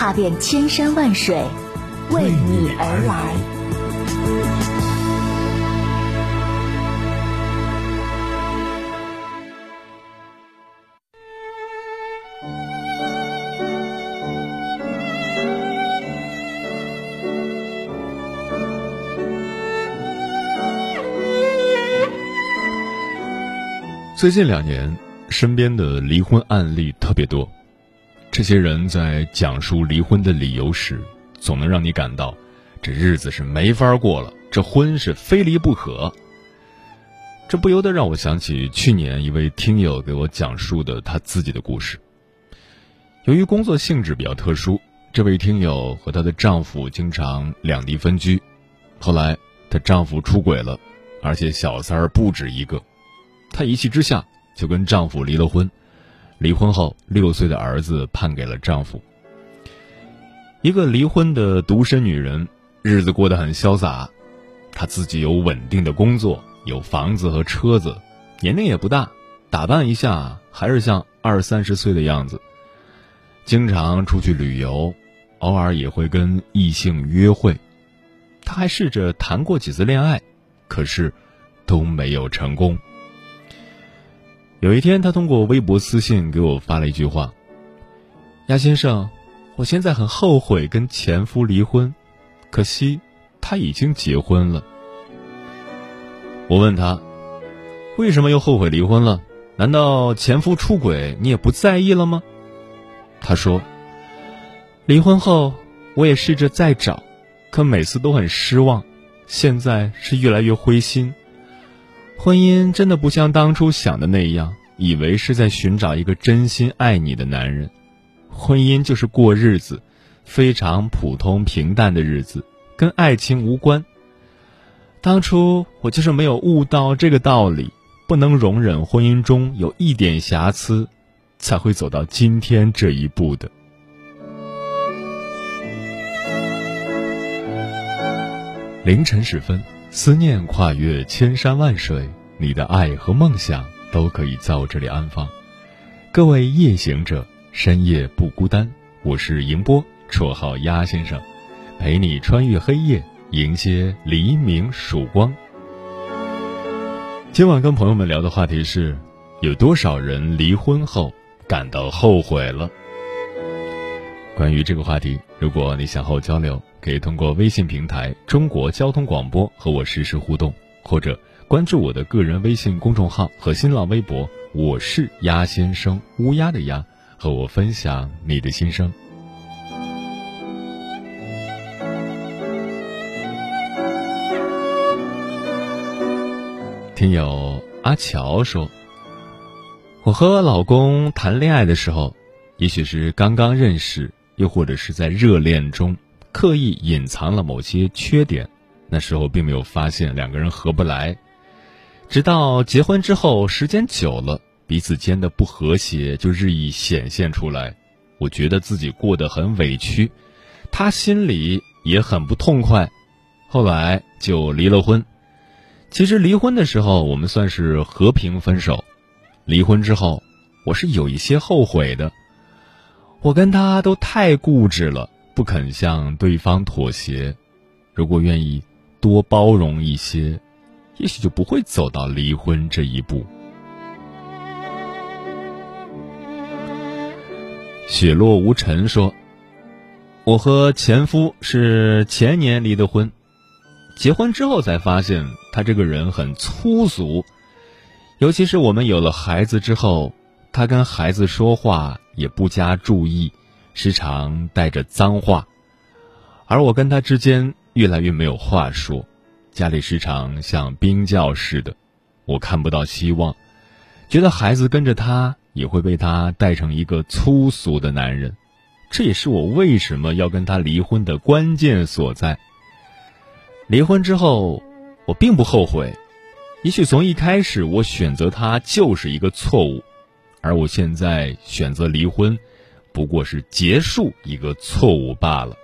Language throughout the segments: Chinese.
踏遍千山万水，为你而来。最近两年，身边的离婚案例特别多。这些人在讲述离婚的理由时，总能让你感到，这日子是没法过了，这婚是非离不可。这不由得让我想起去年一位听友给我讲述的他自己的故事。由于工作性质比较特殊，这位听友和她的丈夫经常两地分居。后来，她丈夫出轨了，而且小三儿不止一个。她一气之下就跟丈夫离了婚，离婚后六岁的儿子判给了丈夫。一个离婚的独身女人，日子过得很潇洒，她自己有稳定的工作，有房子和车子，年龄也不大，打扮一下还是像二三十岁的样子。经常出去旅游，偶尔也会跟异性约会。她还试着谈过几次恋爱，可是都没有成功。有一天，他通过微博私信给我发了一句话：“鸭先生，我现在很后悔跟前夫离婚，可惜他已经结婚了。”我问他：“为什么又后悔离婚了？难道前夫出轨你也不在意了吗？”他说：“离婚后我也试着再找，可每次都很失望，现在是越来越灰心。”婚姻真的不像当初想的那样，以为是在寻找一个真心爱你的男人。婚姻就是过日子，非常普通平淡的日子，跟爱情无关。当初我就是没有悟到这个道理，不能容忍婚姻中有一点瑕疵，才会走到今天这一步的。凌晨时分。思念跨越千山万水，你的爱和梦想都可以在我这里安放。各位夜行者，深夜不孤单。我是迎波，绰号鸭先生，陪你穿越黑夜，迎接黎明曙光。今晚跟朋友们聊的话题是：有多少人离婚后感到后悔了？关于这个话题，如果你想和我交流。可以通过微信平台“中国交通广播”和我实时互动，或者关注我的个人微信公众号和新浪微博“我是鸭先生”（乌鸦的鸭），和我分享你的心声。听友阿乔说：“我和老公谈恋爱的时候，也许是刚刚认识，又或者是在热恋中。”刻意隐藏了某些缺点，那时候并没有发现两个人合不来，直到结婚之后，时间久了，彼此间的不和谐就日益显现出来。我觉得自己过得很委屈，他心里也很不痛快，后来就离了婚。其实离婚的时候，我们算是和平分手。离婚之后，我是有一些后悔的，我跟他都太固执了。不肯向对方妥协，如果愿意多包容一些，也许就不会走到离婚这一步。雪落无尘说：“我和前夫是前年离的婚，结婚之后才发现他这个人很粗俗，尤其是我们有了孩子之后，他跟孩子说话也不加注意。”时常带着脏话，而我跟他之间越来越没有话说，家里时常像冰窖似的，我看不到希望，觉得孩子跟着他也会被他带成一个粗俗的男人，这也是我为什么要跟他离婚的关键所在。离婚之后，我并不后悔。也许从一开始我选择他就是一个错误，而我现在选择离婚，不过是结束一个错误罢了。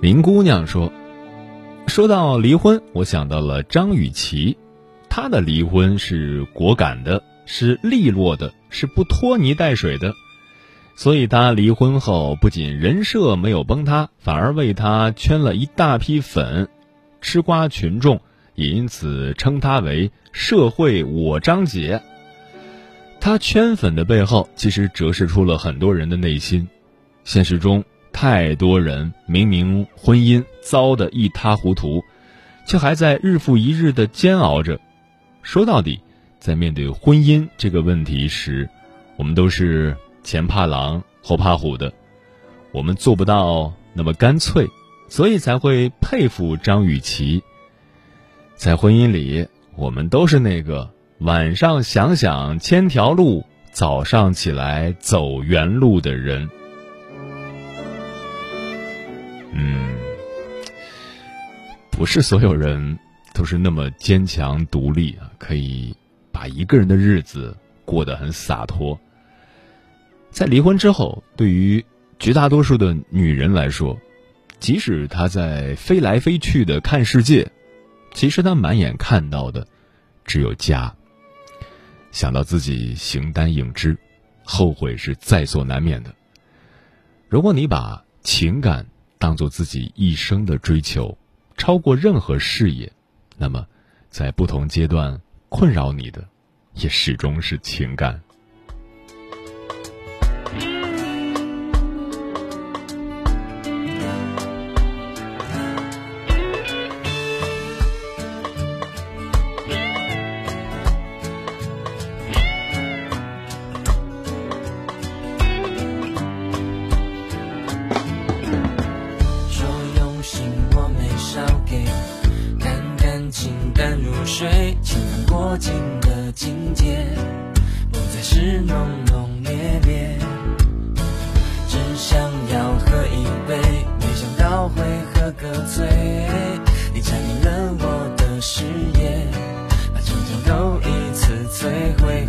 林姑娘说：“说到离婚，我想到了张雨绮，她的离婚是果敢的，是利落的，是不拖泥带水的。”所以，他离婚后不仅人设没有崩塌，反而为他圈了一大批粉，吃瓜群众也因此称他为“社会我张姐”。他圈粉的背后，其实折射出了很多人的内心。现实中，太多人明明婚姻糟得一塌糊涂，却还在日复一日的煎熬着。说到底，在面对婚姻这个问题时，我们都是。前怕狼后怕虎的，我们做不到那么干脆，所以才会佩服张雨绮。在婚姻里，我们都是那个晚上想想千条路，早上起来走原路的人。嗯，不是所有人都是那么坚强独立啊，可以把一个人的日子过得很洒脱。在离婚之后，对于绝大多数的女人来说，即使她在飞来飞去的看世界，其实她满眼看到的只有家。想到自己形单影只，后悔是在所难免的。如果你把情感当做自己一生的追求，超过任何事业，那么在不同阶段困扰你的，也始终是情感。水情风过境的境界，不再是浓浓烈烈。只想要喝一杯，没想到会喝个醉。你占领了我的视野，把成长都一次摧毁。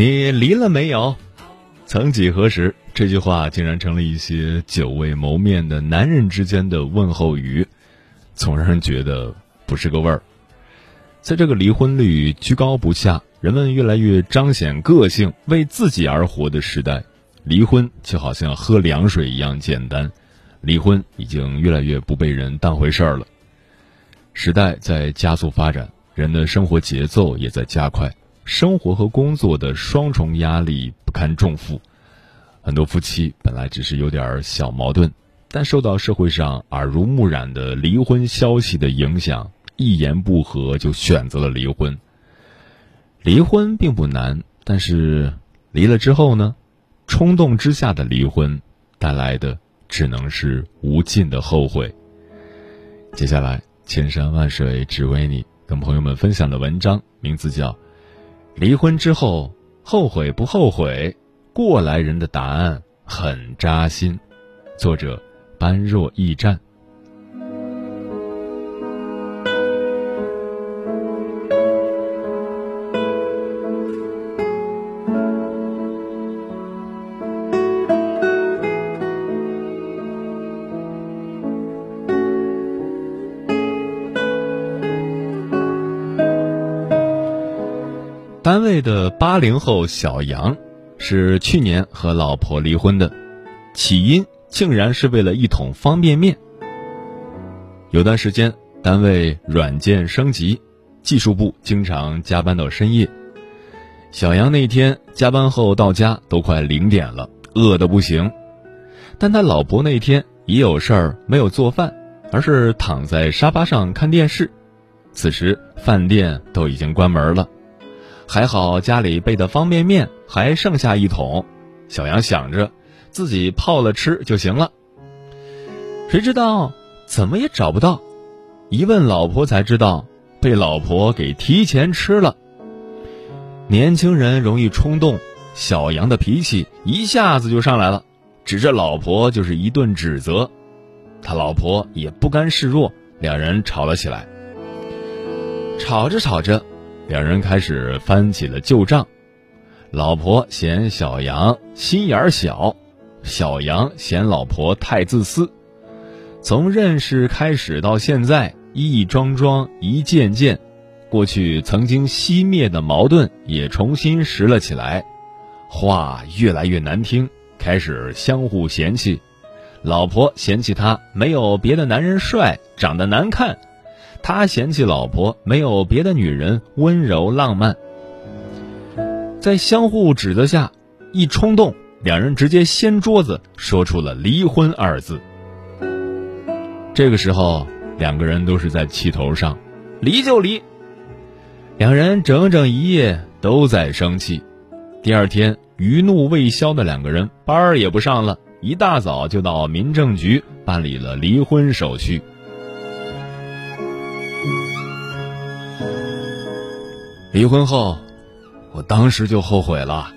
你离了没有？曾几何时，这句话竟然成了一些久未谋面的男人之间的问候语，总让人觉得不是个味儿。在这个离婚率居高不下、人们越来越彰显个性、为自己而活的时代，离婚就好像喝凉水一样简单。离婚已经越来越不被人当回事儿了。时代在加速发展，人的生活节奏也在加快，生活和工作的双重压力不堪重负。很多夫妻本来只是有点小矛盾，但受到社会上耳濡目染的离婚消息的影响，一言不合就选择了离婚。离婚并不难，但是离了之后呢？冲动之下的离婚带来的只能是无尽的后悔。接下来，千山万水只为你，跟朋友们分享的文章名字叫《离婚之后后悔不后悔》。过来人的答案很扎心，作者般若驿站。单位的八零后小杨。是去年和老婆离婚的，起因竟然是为了一桶方便面。有段时间单位软件升级，技术部经常加班到深夜。小杨那天加班后到家都快零点了，饿得不行。但他老婆那天也有事儿，没有做饭，而是躺在沙发上看电视。此时饭店都已经关门了。还好家里备的方便面还剩下一桶，小杨想着自己泡了吃就行了。谁知道怎么也找不到，一问老婆才知道被老婆给提前吃了。年轻人容易冲动，小杨的脾气一下子就上来了，指着老婆就是一顿指责。他老婆也不甘示弱，两人吵了起来。吵着吵着。两人开始翻起了旧账，老婆嫌小杨心眼儿小，小杨嫌老婆太自私。从认识开始到现在，一桩桩一件件，过去曾经熄灭的矛盾也重新拾了起来，话越来越难听，开始相互嫌弃。老婆嫌弃他没有别的男人帅，长得难看。他嫌弃老婆没有别的女人温柔浪漫，在相互指责下，一冲动，两人直接掀桌子，说出了离婚二字。这个时候，两个人都是在气头上，离就离。两人整整一夜都在生气，第二天余怒未消的两个人班儿也不上了，一大早就到民政局办理了离婚手续。离婚后，我当时就后悔了。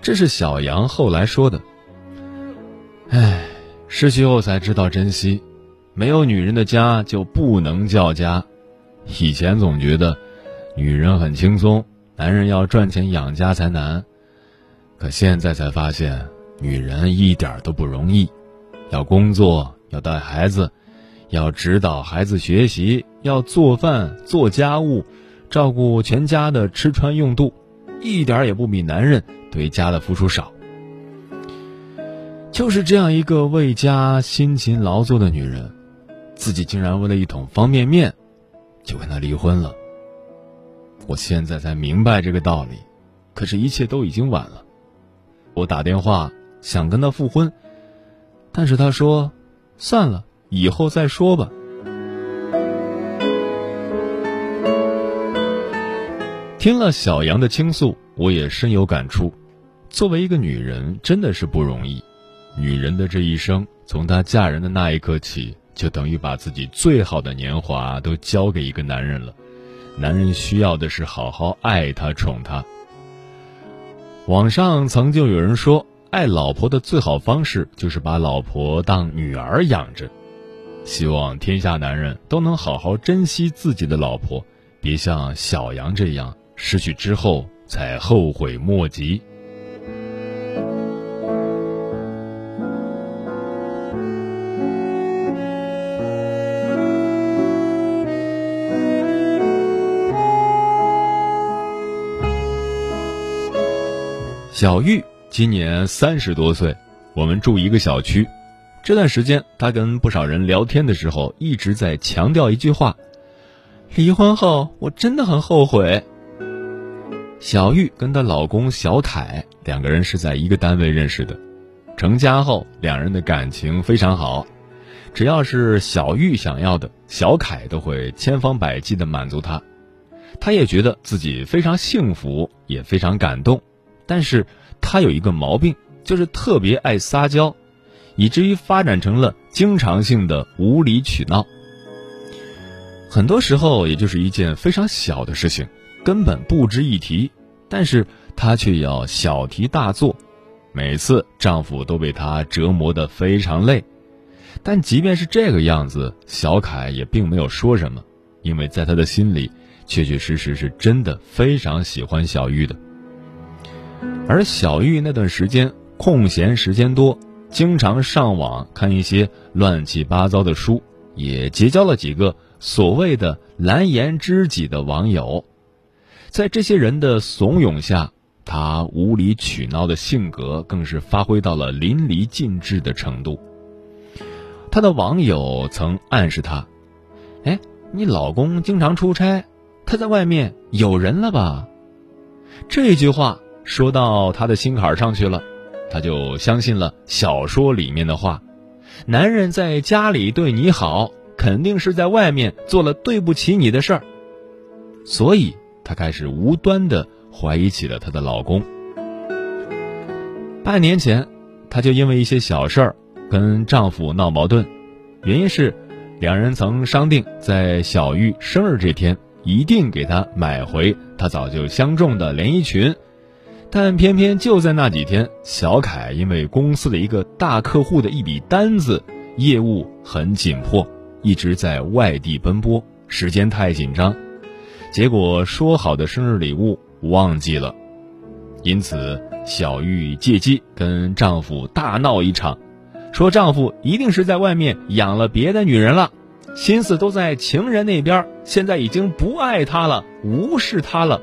这是小杨后来说的。唉，失去后才知道珍惜，没有女人的家就不能叫家。以前总觉得，女人很轻松，男人要赚钱养家才难。可现在才发现，女人一点都不容易，要工作，要带孩子，要指导孩子学习，要做饭做家务。照顾全家的吃穿用度，一点也不比男人对家的付出少。就是这样一个为家辛勤劳作的女人，自己竟然为了一桶方便面，就跟他离婚了。我现在才明白这个道理，可是，一切都已经晚了。我打电话想跟他复婚，但是他说：“算了，以后再说吧。”听了小杨的倾诉，我也深有感触。作为一个女人，真的是不容易。女人的这一生，从她嫁人的那一刻起，就等于把自己最好的年华都交给一个男人了。男人需要的是好好爱她、宠她。网上曾经有人说，爱老婆的最好方式就是把老婆当女儿养着。希望天下男人都能好好珍惜自己的老婆，别像小杨这样。失去之后才后悔莫及。小玉今年三十多岁我们住一个小区。这段时间她跟不少人聊天的时候一直在强调一句话。离婚后我真的很后悔。小玉跟她老公小凯两个人是在一个单位认识的，成家后，两人的感情非常好。只要是小玉想要的，小凯都会千方百计的满足她。她也觉得自己非常幸福，也非常感动。但是她有一个毛病，就是特别爱撒娇。以至于发展成了经常性的无理取闹。很多时候，也就是一件非常小的事情，根本不值一提，但是她却要小题大做。每次丈夫都被她折磨得非常累，但即便是这个样子，小凯也并没有说什么，因为在他的心里，确确实实是真的非常喜欢小玉的。而小玉那段时间空闲时间多。经常上网看一些乱七八糟的书，也结交了几个所谓的蓝颜知己的网友。在这些人的怂恿下，他无理取闹的性格更是发挥到了淋漓尽致的程度。他的网友曾暗示他：“哎，你老公经常出差，他在外面有人了吧？”这句话说到他的心坎上去了。他就相信了小说里面的话，男人在家里对你好，肯定是在外面做了对不起你的事儿，所以她开始无端的怀疑起了她的老公。半年前，她就因为一些小事儿跟丈夫闹矛盾，原因是两人曾商定在小玉生日这天一定给她买回她早就相中的连衣裙。但偏偏就在那几天，小凯因为公司的一个大客户的一笔单子，业务很紧迫，一直在外地奔波，时间太紧张，结果说好的生日礼物忘记了，因此小玉借机跟丈夫大闹一场，说丈夫一定是在外面养了别的女人了，心思都在情人那边，现在已经不爱她了，无视她了。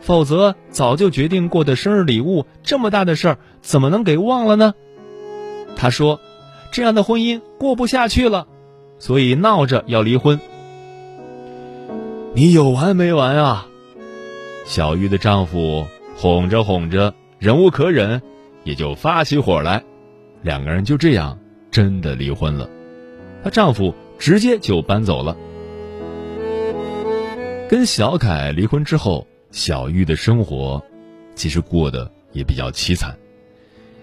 否则，早就决定过的生日礼物，这么大的事儿，怎么能给忘了呢？他说：“这样的婚姻过不下去了，所以闹着要离婚。”你有完没完啊？小玉的丈夫哄着哄着，忍无可忍，也就发起火来，两个人就这样真的离婚了。她丈夫直接就搬走了。跟小凯离婚之后。小玉的生活，其实过得也比较凄惨，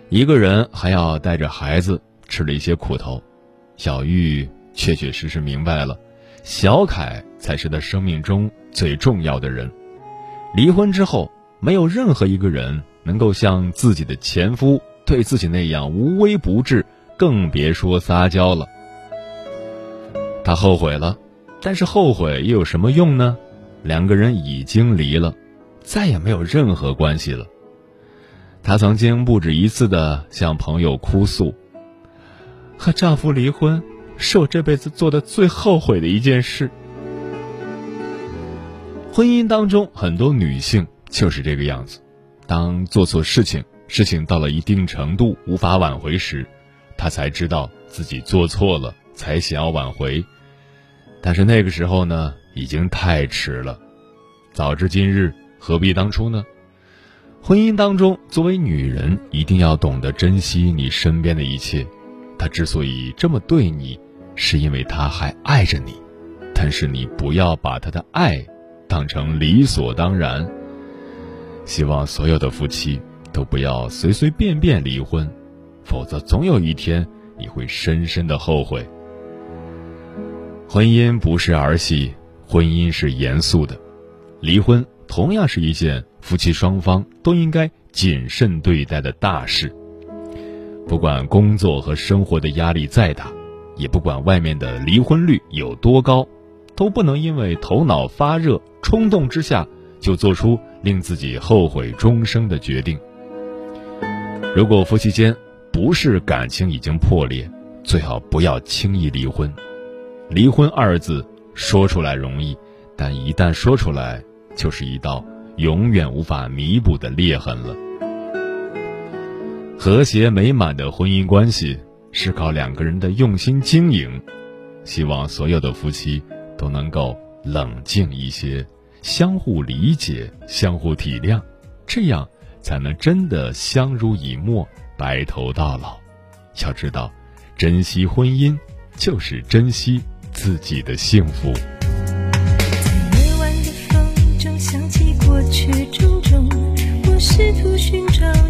一个人还要带着孩子，吃了一些苦头。小玉确确实实明白了，小凯才是她生命中最重要的人。离婚之后，没有任何一个人能够像自己的前夫对自己那样无微不至，更别说撒娇了。她后悔了，但是后悔又有什么用呢？两个人已经离了。再也没有任何关系了。她曾经不止一次的向朋友哭诉：“和丈夫离婚是我这辈子做的最后悔的一件事。”婚姻当中，很多女性就是这个样子：当做错事情，事情到了一定程度无法挽回时，她才知道自己做错了，才想要挽回。但是那个时候呢，已经太迟了。早知今日。何必当初呢？婚姻当中，作为女人，一定要懂得珍惜你身边的一切。他之所以这么对你，是因为他还爱着你。但是你不要把他的爱当成理所当然。希望所有的夫妻都不要随随便便离婚，否则总有一天你会深深的后悔。婚姻不是儿戏，婚姻是严肃的，离婚。同样是一件夫妻双方都应该谨慎对待的大事。不管工作和生活的压力再大，也不管外面的离婚率有多高，都不能因为头脑发热、冲动之下就做出令自己后悔终生的决定。如果夫妻间不是感情已经破裂，最好不要轻易离婚。离婚二字说出来容易，但一旦说出来，就是一道永远无法弥补的裂痕了。和谐美满的婚姻关系是靠两个人的用心经营。希望所有的夫妻都能够冷静一些，相互理解，相互体谅，这样才能真的相濡以沫，白头到老。要知道，珍惜婚姻就是珍惜自己的幸福。在夜晚的风中想起过去种种，我试图寻找。